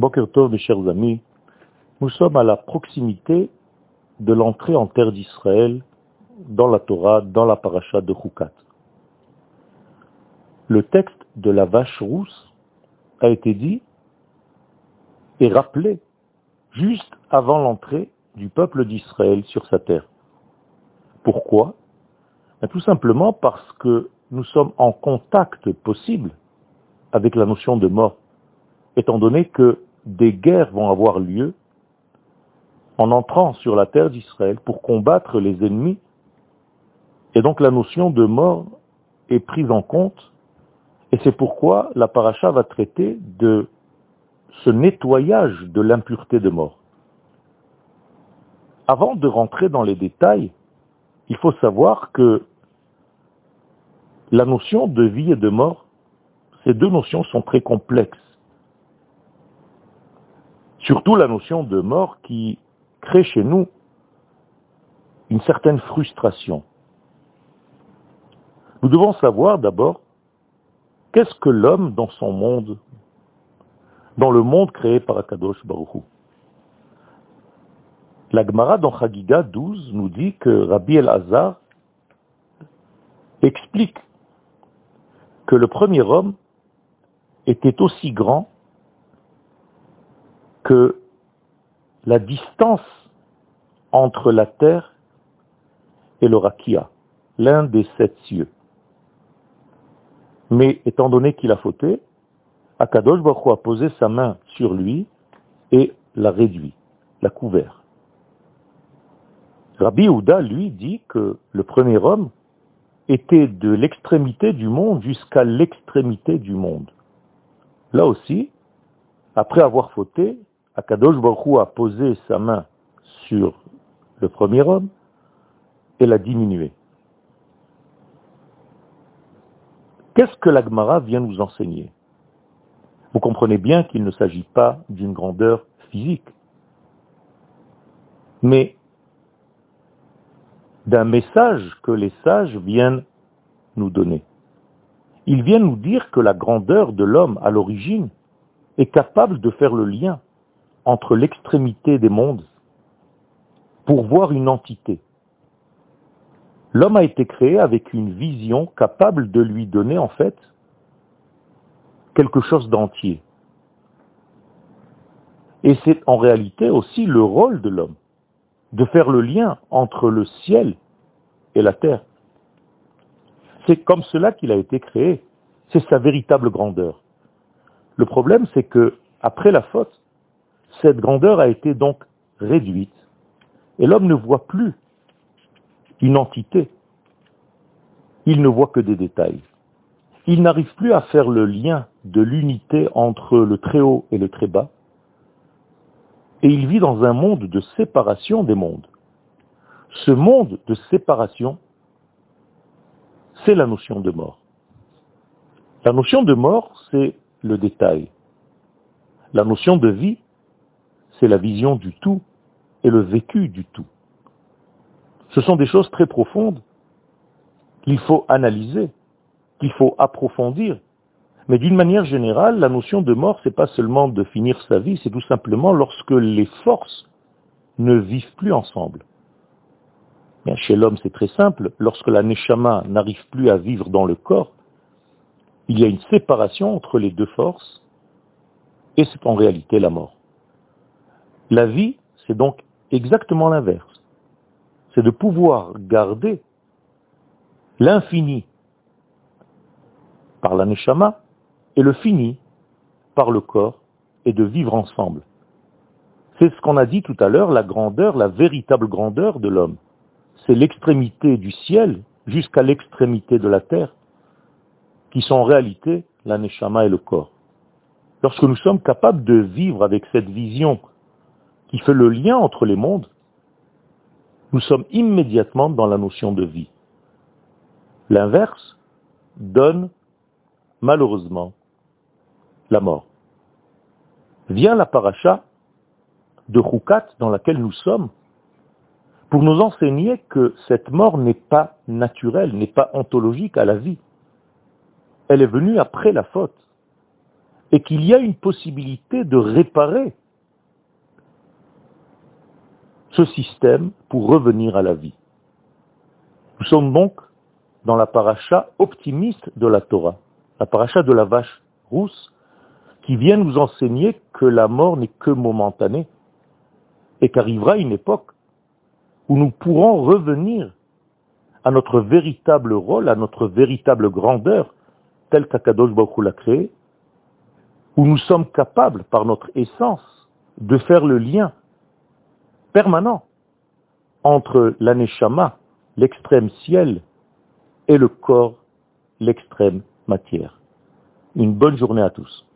Boker mes chers amis, nous sommes à la proximité de l'entrée en terre d'Israël dans la Torah, dans la paracha de Chukat. Le texte de la vache rousse a été dit et rappelé juste avant l'entrée du peuple d'Israël sur sa terre. Pourquoi? Ben, Tout simplement parce que nous sommes en contact possible avec la notion de mort, étant donné que des guerres vont avoir lieu en entrant sur la terre d'Israël pour combattre les ennemis. Et donc la notion de mort est prise en compte, et c'est pourquoi la paracha va traiter de ce nettoyage de l'impureté de mort. Avant de rentrer dans les détails, il faut savoir que la notion de vie et de mort, ces deux notions sont très complexes. Surtout la notion de mort qui crée chez nous une certaine frustration. Nous devons savoir d'abord qu'est-ce que l'homme dans son monde, dans le monde créé par Akadosh Baruch La Gemara dans Chagiga 12 nous dit que Rabbi El-Hazar explique que le premier homme était aussi grand que la distance entre la terre et le rakia, l'un des sept cieux. Mais étant donné qu'il a fauté, Akadosh Baruch a posé sa main sur lui et l'a réduit, l'a couvert. Rabbi Houda, lui, dit que le premier homme était de l'extrémité du monde jusqu'à l'extrémité du monde. Là aussi, après avoir fauté, Akadosh Baruch a posé sa main sur le premier homme et l'a diminué. Qu'est-ce que l'Agmara vient nous enseigner? Vous comprenez bien qu'il ne s'agit pas d'une grandeur physique, mais d'un message que les sages viennent nous donner. Ils viennent nous dire que la grandeur de l'homme à l'origine est capable de faire le lien entre l'extrémité des mondes pour voir une entité. L'homme a été créé avec une vision capable de lui donner en fait quelque chose d'entier. Et c'est en réalité aussi le rôle de l'homme, de faire le lien entre le ciel et la terre. C'est comme cela qu'il a été créé. C'est sa véritable grandeur. Le problème, c'est que, après la faute, cette grandeur a été donc réduite et l'homme ne voit plus une entité. Il ne voit que des détails. Il n'arrive plus à faire le lien de l'unité entre le très haut et le très bas. Et il vit dans un monde de séparation des mondes. Ce monde de séparation, c'est la notion de mort. La notion de mort, c'est le détail. La notion de vie, c'est la vision du tout et le vécu du tout. Ce sont des choses très profondes qu'il faut analyser, qu'il faut approfondir. Mais d'une manière générale, la notion de mort, c'est pas seulement de finir sa vie, c'est tout simplement lorsque les forces ne vivent plus ensemble. Bien, chez l'homme, c'est très simple. Lorsque la neshama n'arrive plus à vivre dans le corps, il y a une séparation entre les deux forces, et c'est en réalité la mort. La vie, c'est donc exactement l'inverse. C'est de pouvoir garder l'infini par la neshama et le fini par le corps et de vivre ensemble. C'est ce qu'on a dit tout à l'heure, la grandeur, la véritable grandeur de l'homme. C'est l'extrémité du ciel jusqu'à l'extrémité de la terre, qui sont en réalité la neshama et le corps. Lorsque nous sommes capables de vivre avec cette vision qui fait le lien entre les mondes, nous sommes immédiatement dans la notion de vie. L'inverse donne malheureusement la mort. Vient la paracha de Roukat dans laquelle nous sommes pour nous enseigner que cette mort n'est pas naturelle, n'est pas ontologique à la vie. Elle est venue après la faute. et qu'il y a une possibilité de réparer ce système pour revenir à la vie. Nous sommes donc dans la paracha optimiste de la Torah, la paracha de la vache rousse, qui vient nous enseigner que la mort n'est que momentanée et qu'arrivera une époque où nous pourrons revenir à notre véritable rôle, à notre véritable grandeur, tel qu'Akadosh Baruch l'a créé, où nous sommes capables, par notre essence, de faire le lien permanent entre l'aneshama, l'extrême ciel, et le corps, l'extrême matière. Une bonne journée à tous.